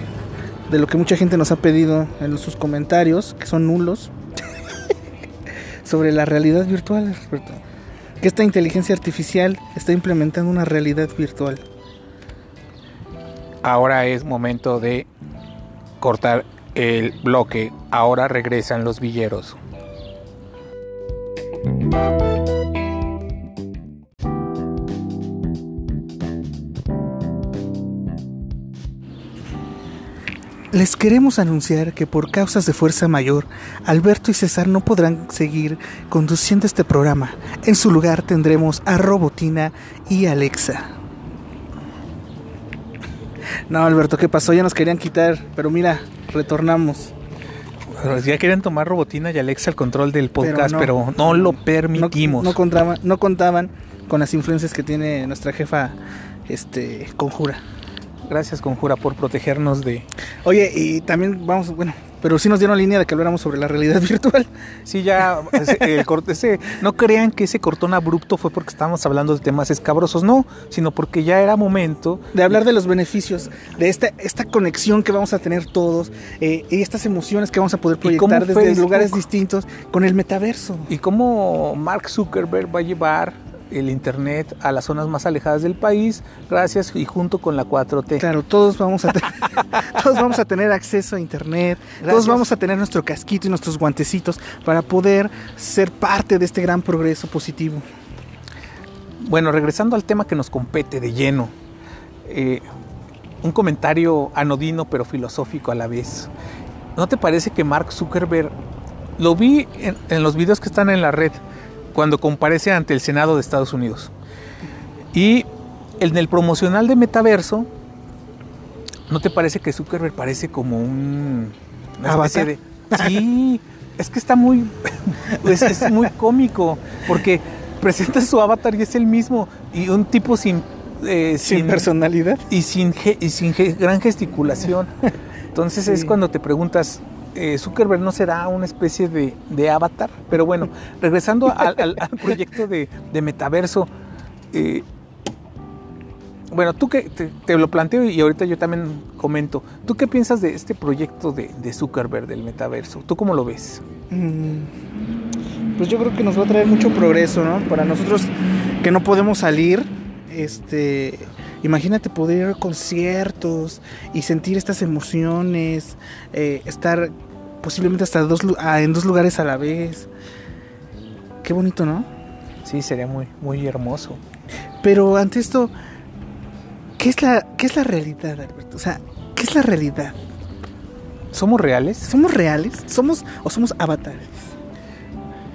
de lo que mucha gente nos ha pedido en sus comentarios, que son nulos, sobre la realidad virtual. Que esta inteligencia artificial está implementando una realidad virtual. Ahora es momento de cortar el bloque. Ahora regresan los villeros. Les queremos anunciar que por causas de fuerza mayor, Alberto y César no podrán seguir conduciendo este programa. En su lugar tendremos a Robotina y Alexa. No, Alberto, ¿qué pasó? Ya nos querían quitar, pero mira, retornamos. Pero Ya quieren tomar Robotina y Alexa el control del podcast, no. pero no, lo No, permitimos. no contaban, no contaban con las influencias que tiene nuestra jefa este Conjura. Gracias, Conjura, por protegernos de... Oye, y también vamos, bueno, pero sí nos dieron línea de que habláramos sobre la realidad virtual. Sí, ya, el corte- ese- no crean que ese cortón abrupto fue porque estábamos hablando de temas escabrosos, no, sino porque ya era momento de hablar de los beneficios, de esta, esta conexión que vamos a tener todos eh, y estas emociones que vamos a poder ¿Y cómo proyectar desde Facebook? lugares distintos con el metaverso. y cómo Mark Zuckerberg va a llevar el Internet a las zonas más alejadas del país, gracias y junto con la 4T. Claro, todos vamos a tener, todos vamos a tener acceso a internet, Gracias. todos vamos a tener nuestro casquito y nuestros guantecitos para poder ser parte de este gran progreso positivo. Bueno, regresando al tema que nos compete de lleno, eh, un comentario anodino pero filosófico a la vez. ¿No te parece que Mark Zuckerberg, lo vi en, en los videos que están en la red, cuando comparece ante el Senado de Estados Unidos? Y en el promocional de Metaverso, ¿no te parece que Zuckerberg parece como un... una de- Sí, es que está muy... es, es muy cómico, porque presenta su avatar y es el mismo, y un tipo sin... eh, Sin personalidad. y sin, ge- y sin ge- gran gesticulación. Entonces es cuando te preguntas, eh, Zuckerberg no será una especie de, de avatar. Pero bueno, regresando al, al- al proyecto de, de metaverso, eh, bueno, tú que te, te lo planteo y ahorita yo también comento, ¿tú qué piensas de este proyecto de, de Zuckerberg del metaverso? ¿Tú cómo lo ves? Mm, Pues yo creo que nos va a traer mucho progreso, ¿no? Para nosotros que no podemos salir, este, imagínate poder ir a conciertos y sentir estas emociones, eh, estar posiblemente hasta dos, ah, en dos lugares a la vez. Qué bonito, ¿no? Sí, sería muy, muy hermoso. Pero ante esto, ¿qué es la, qué es la realidad, Alberto? O sea, ¿qué es la realidad? ¿Somos reales? ¿Somos reales? ¿Somos o somos avatares?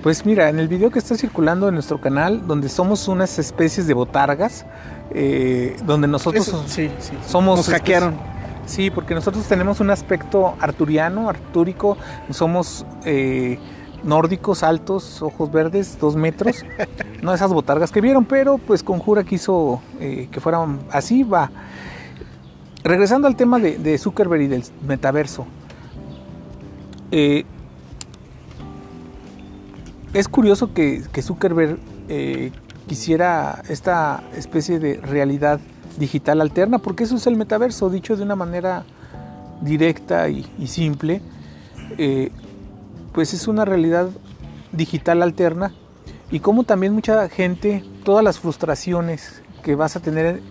Pues mira, en el video que está circulando en nuestro canal, donde somos unas especies de botargas, eh, donde nosotros Eso, sí, sí. somos... Nos hackearon. Sí, porque nosotros tenemos un aspecto arturiano, artúrico, somos eh, nórdicos, altos, ojos verdes, dos metros, no esas botargas que vieron, pero pues Conjura quiso eh, que fueran así, va. Regresando al tema de, Zuckerberg y del metaverso, Eh, es curioso que, Zuckerberg quisiera esta especie de realidad digital alterna, porque eso es el metaverso, dicho de una manera directa y, simple, eh, pues es una realidad digital alterna y como también mucha gente, todas las frustraciones que vas a tener,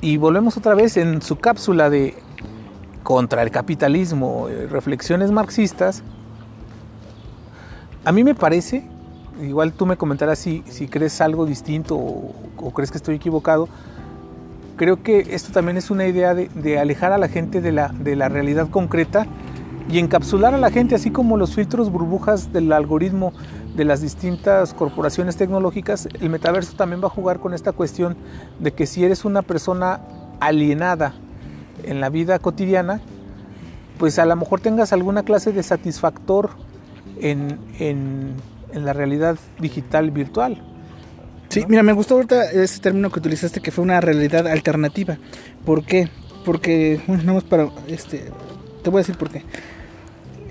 y volvemos otra vez en su cápsula de contra el capitalismo, eh, reflexiones marxistas, a mí me parece, igual tú me comentarás si, si crees algo distinto o crees que estoy equivocado, creo que esto también es una idea de, alejar a la gente de la, de la, realidad concreta y encapsular a la gente, así como los filtros burbujas del algoritmo de las distintas corporaciones tecnológicas, el metaverso también va a jugar con esta cuestión de que si eres una persona alienada en la vida cotidiana, pues a lo mejor tengas alguna clase de satisfactor en, en la realidad digital virtual. Sí, mira, me gustó ahorita ese término que utilizaste que fue una realidad alternativa. ¿Por qué? Porque, bueno, nada más para, este, te voy a decir por qué.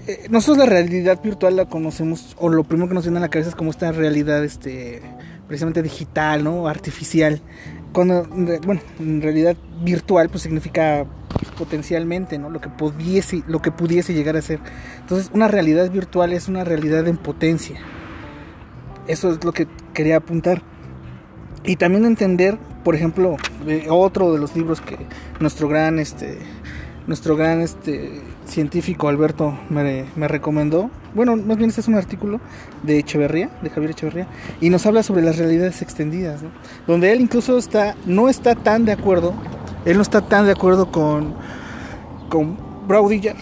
Eh, nosotros la realidad virtual la conocemos, o lo primero que nos viene a la cabeza es como esta realidad, este, precisamente digital, ¿no? Artificial. Cuando, bueno, en realidad virtual, pues significa potencialmente, ¿no? Lo que pudiese, lo que pudiese llegar a ser. Entonces, una realidad virtual es una realidad en potencia. Eso es lo que quería apuntar. Y también entender, por ejemplo, otro de los libros que nuestro gran, este, nuestro gran, este, científico Alberto me, me, recomendó. Bueno, más bien este es un artículo de Echeverría, de Javier Echeverría, y nos habla sobre las realidades extendidas, ¿no? donde él incluso está, no está tan de acuerdo, él no está tan de acuerdo con, con Braudillard,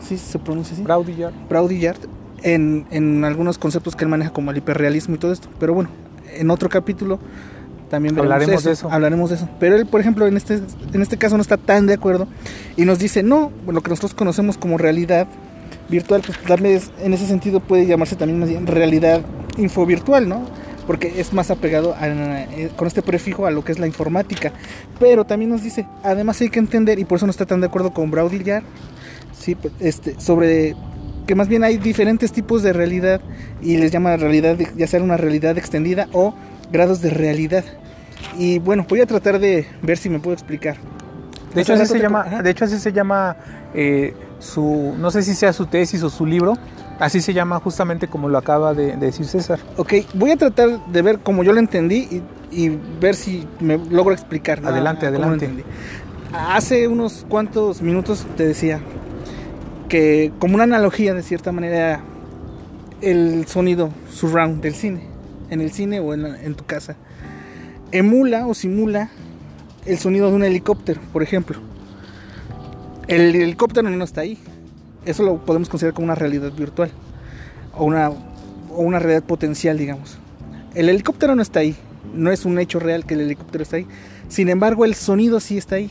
¿sí se pronuncia así? Braudillard. Braudillard, en, en algunos conceptos que él maneja como el hiperrealismo y todo esto, pero bueno, en otro capítulo también hablaremos eso, de eso. Hablaremos de eso. Pero él, por ejemplo, en este, en este caso no está tan de acuerdo y nos dice, no, lo que nosotros conocemos como realidad virtual, pues tal vez en ese sentido puede llamarse también más bien realidad infovirtual, ¿no? Porque es más apegado a, a, con este prefijo a lo que es la informática. Pero también nos dice, además hay que entender, y por eso no está tan de acuerdo con Braudillard, ¿sí? este, sobre que más bien hay diferentes tipos de realidad y les llama realidad, ya sea una realidad extendida o grados de realidad. Y bueno, voy a tratar de ver si me puedo explicar. De hecho, así se llama, de hecho, así se llama eh, su, no sé si sea su tesis o su libro, así se llama justamente como lo acaba de, de decir César. Ok, voy a tratar de ver como yo lo entendí y, y ver si me logro explicar. Adelante, adelante. Hace unos cuantos minutos te decía que como una analogía de cierta manera el sonido surround del cine, en el cine o en, en tu casa emula o simula el sonido de un helicóptero, por ejemplo. El helicóptero no está ahí. Eso lo podemos considerar como una realidad virtual o una, realidad potencial, digamos. El helicóptero no está ahí. No es un hecho real que el helicóptero está ahí. Sin embargo, el sonido sí está ahí.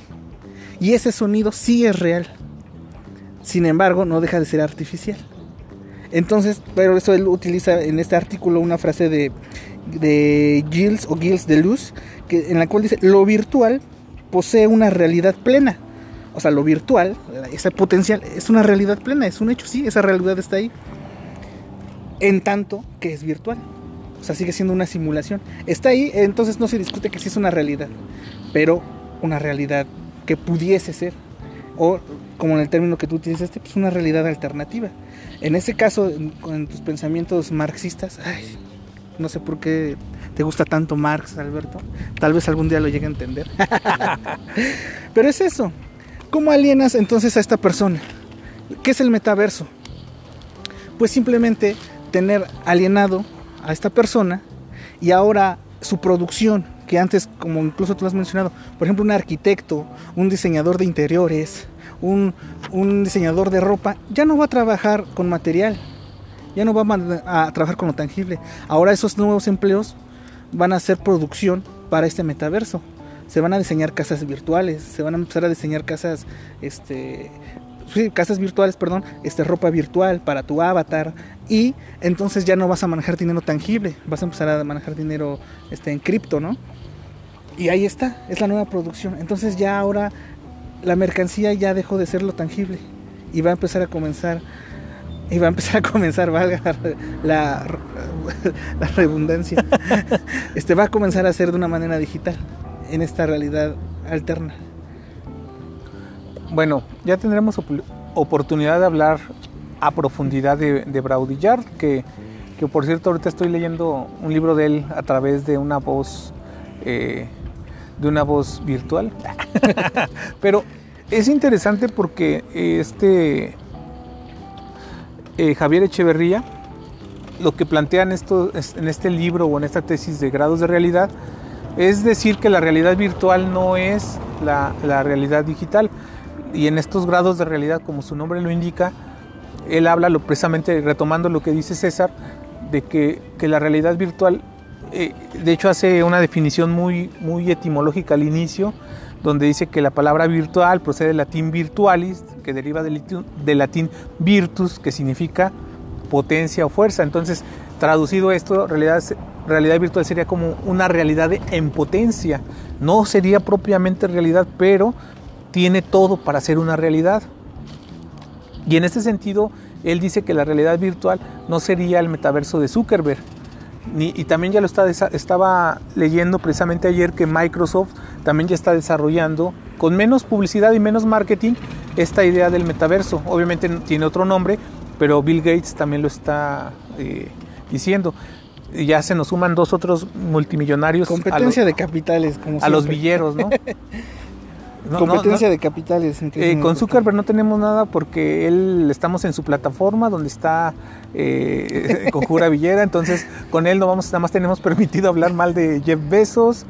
Y ese sonido sí es real. Sin embargo, no deja de ser artificial. Entonces, pero eso él utiliza en este artículo una frase de de Gilles o Gilles de Luz, que, en la cual dice, lo virtual posee una realidad plena. O sea, lo virtual, ese potencial, es una realidad plena, es un hecho, sí, esa realidad está ahí. En tanto que es virtual. O sea, sigue siendo una simulación. Está ahí, entonces no se discute que sí es una realidad, pero una realidad que pudiese ser. O, como en el término que tú utilizaste, pues una realidad alternativa. En ese caso, en, tus pensamientos marxistas, ay, no sé por qué te gusta tanto Marx, Alberto. Tal vez algún día lo llegue a entender. Pero es eso. ¿Cómo alienas entonces a esta persona? ¿Qué es el metaverso? Pues simplemente tener alienado a esta persona y ahora su producción, que antes, como incluso tú has mencionado, por ejemplo, un arquitecto, un diseñador de interiores, un, diseñador de ropa, ya no va a trabajar con material, ya no va a, trabajar con lo tangible. Ahora esos nuevos empleos van a hacer producción para este metaverso. Se van a diseñar casas virtuales, se van a empezar a diseñar casas, este, sí, casas virtuales, perdón, este, ropa virtual para tu avatar y entonces ya no vas a manejar dinero tangible, vas a empezar a manejar dinero, este, en cripto, ¿no? Y ahí está, es la nueva producción. Entonces ya ahora la mercancía ya dejó de ser lo tangible y va a empezar a comenzar y va a empezar a comenzar, valga la, la redundancia, este va a comenzar a ser de una manera digital en esta realidad alterna. Bueno, ya tendremos op- oportunidad de hablar a profundidad de, de Baudrillard, que, que por cierto ahorita estoy leyendo un libro de él a través de una voz, eh, de una voz virtual. Pero es interesante porque este eh, Javier Echeverría, lo que plantea en, este libro o en esta tesis de grados de realidad, es decir que la realidad virtual no es la, realidad digital. Y en estos grados de realidad, como su nombre lo indica, él habla lo, precisamente retomando lo que dice César, de que, la realidad virtual, eh, de hecho hace una definición muy etimológica al inicio, donde dice que la palabra virtual procede del latín virtualis, que deriva del, latín virtus, que significa potencia o fuerza. Entonces, traducido esto, realidad, realidad virtual sería como una realidad en potencia. No sería propiamente realidad, pero tiene todo para ser una realidad. Y en este sentido, él dice que la realidad virtual no sería el metaverso de Zuckerberg. Ni- y también ya lo estaba leyendo precisamente ayer que Microsoft también ya está desarrollando con menos publicidad y menos marketing esta idea del metaverso. Obviamente tiene otro nombre, pero Bill Gates también lo está eh, diciendo. Ya se nos suman dos otros multimillonarios a, Competencia lo- de capitales, como a los villeros, ¿no? No, Competencia no. de capitales. Eh, con Zuckerberg no tenemos nada porque él estamos en su plataforma donde está eh, Conjura Villera, entonces con él no vamos, nada más tenemos permitido hablar mal de Jeff Bezos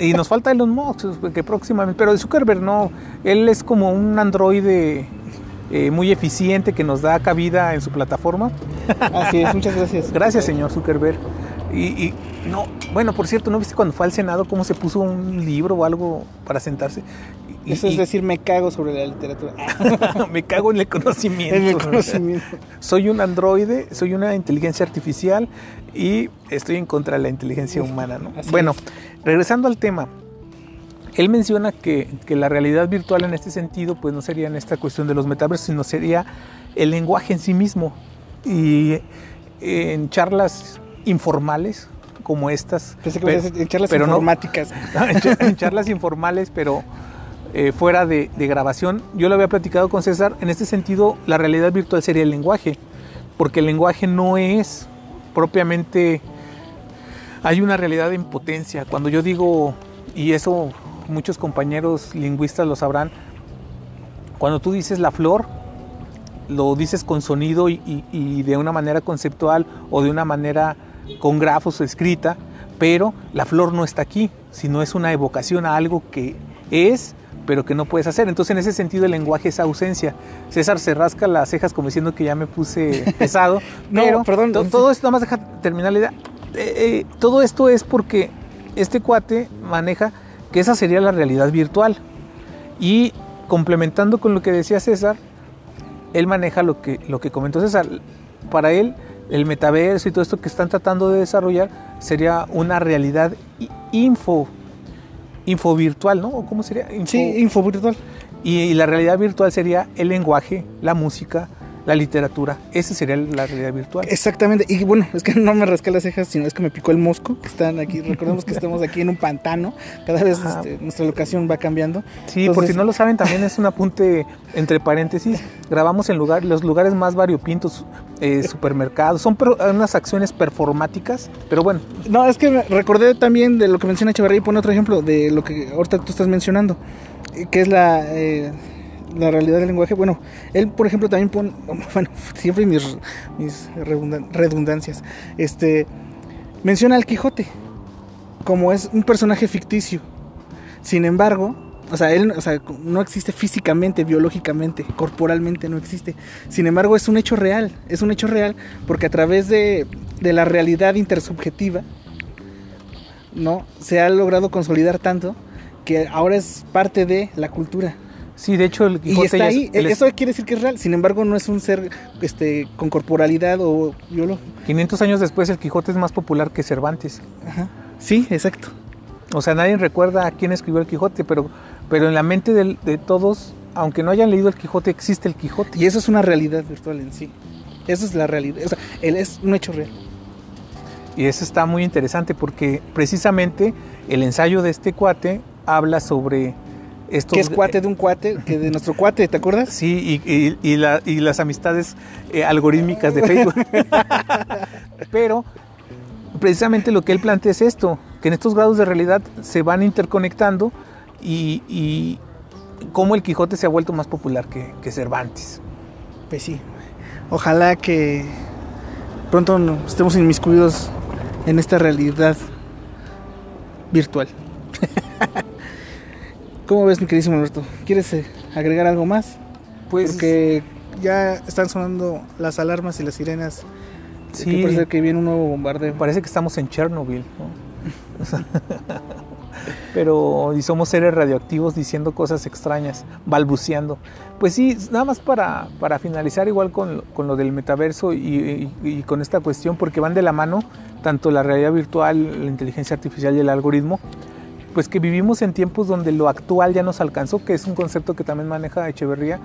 y nos falta Elon Musk que próximamente, pero de Zuckerberg no, él es como un androide eh, muy eficiente que nos da cabida en su plataforma. Así es, muchas gracias. Gracias, señor Zuckerberg. Y, y no, bueno, por cierto, ¿no viste cuando fue al Senado cómo se puso un libro o algo para sentarse? Y- Eso es decir, me cago sobre la literatura. me cago en el conocimiento. En el conocimiento. Soy un androide, soy una inteligencia artificial y estoy en contra de la inteligencia humana. ¿no? Así Bueno, es. regresando al tema. Él menciona que, que la realidad virtual en este sentido pues no sería en esta cuestión de los metaversos, sino sería el lenguaje en sí mismo. Y en charlas informales como estas, Pensé que pero- en charlas pero informáticas. en charlas informales, pero eh, fuera de, de grabación. Yo lo había platicado con César. En este sentido, la realidad virtual sería el lenguaje, porque el lenguaje no es propiamente. Hay una realidad en potencia. Cuando yo digo, y eso muchos compañeros lingüistas lo sabrán, cuando tú dices la flor, lo dices con sonido y, y- y de una manera conceptual o de una manera con grafos escrita, pero la flor no está aquí, sino es una evocación a algo que es, pero que no puedes hacer. Entonces, en ese sentido, el lenguaje es ausencia. César se rasca las cejas como diciendo que ya me puse pesado, No, pero perdón. to- todo esto, nada más deja terminar la idea. Eh, eh, todo esto es porque este cuate maneja que esa sería la realidad virtual. Y complementando con lo que decía César, él maneja lo que, lo que comentó César. Para él, el metaverso y todo esto que están tratando de desarrollar sería una realidad info, info virtual, ¿no? ¿O ¿Cómo sería? Info- Sí, info virtual. y, y la realidad virtual sería el lenguaje, la música, la literatura. Esa sería la realidad virtual. Exactamente. Y bueno, es que no me rasqué las cejas, sino es que me picó el mosco. Que están aquí. Recordemos que estamos aquí en un pantano. Cada vez este, nuestra locación va cambiando. Sí, por Entonces- si no lo saben, también es un apunte entre paréntesis. Grabamos en lugar, los lugares más variopintos, eh, supermercados. Son per- unas acciones performáticas, pero bueno, No, es que recordé también de lo que menciona Echeverría y pone otro ejemplo de lo que ahorita tú estás mencionando, eh, que es la, eh, la realidad del lenguaje. Bueno, él, por ejemplo, también pone, bueno, siempre mis, mis redundan- redundancias, este, menciona al Quijote como es un personaje ficticio. Sin embargo, o sea, él o sea, no existe físicamente, biológicamente, corporalmente no existe. Sin embargo, es un hecho real. Es un hecho real porque a través de, de la realidad intersubjetiva, ¿no? Se ha logrado consolidar tanto que ahora es parte de la cultura. Sí, de hecho el Y Quijote está ahí. él es- Eso quiere decir que es real. Sin embargo, no es un ser este, con corporalidad o biológico. 500 años después el Quijote es más popular que Cervantes. Ajá. Sí, exacto. O sea, nadie recuerda a quién escribió el Quijote, pero, pero en la mente de todos, aunque no hayan leído el Quijote, existe el Quijote. Y eso es una realidad virtual en sí. Eso es la realidad. O sea, él es un hecho real. Y eso está muy interesante porque precisamente el ensayo de este cuate habla sobre estos... Que es cuate de un cuate, que de nuestro cuate, ¿te acuerdas? Sí, y, y- y la- y las amistades eh, algorítmicas de Facebook. Pero precisamente lo que él plantea es esto, que en estos grados de realidad se van interconectando y, y cómo el Quijote se ha vuelto más popular que, que Cervantes. Pues sí. Ojalá que pronto no- estemos inmiscuidos en esta realidad virtual. ¿Cómo ves, mi queridísimo Alberto? ¿Quieres eh, agregar algo más? Pues Porque ya están sonando las alarmas y las sirenas. Sí. Que parece que viene un nuevo bombardeo. parece que estamos en Chernobyl. ¿no? Pero y somos seres radioactivos diciendo cosas extrañas, balbuceando. Pues sí, nada más para, para finalizar igual con, con lo del metaverso y, y- y con esta cuestión, porque van de la mano tanto la realidad virtual, la inteligencia artificial y el algoritmo, pues que vivimos en tiempos donde lo actual ya nos alcanzó, que es un concepto que también maneja Echeverría,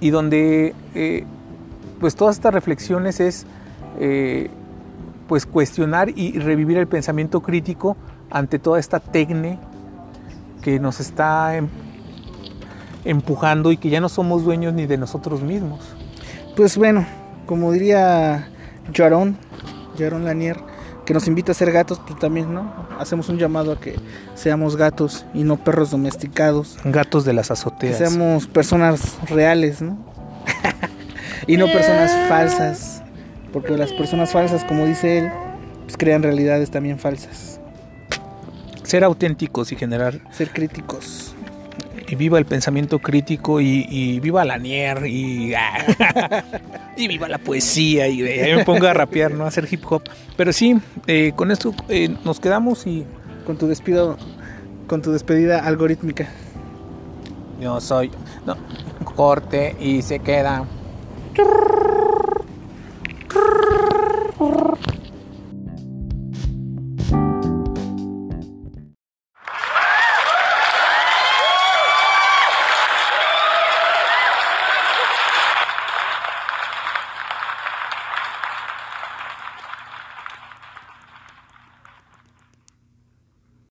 y donde eh, pues todas estas reflexiones es eh, pues cuestionar y revivir el pensamiento crítico ante toda esta tecne que nos está em- empujando y que ya no somos dueños ni de nosotros mismos. Pues bueno, como diría Jaron, Jaron Lanier, que nos invita a ser gatos, pues también, ¿no? Hacemos un llamado a que seamos gatos y no perros domesticados. Gatos de las Que azoteas. seamos personas reales, ¿no? y no personas falsas. Porque las personas falsas, como dice él, pues crean realidades también falsas. Ser auténticos y generar Ser críticos. Y viva el pensamiento crítico y, y viva Lanier y, ah, y viva la poesía y eh, ahí me pongo a rapear, ¿no? A hacer hip hop. Pero sí, eh, con esto eh, nos quedamos y Con tu despido, con tu despedida algorítmica. yo soy no, corte y se queda.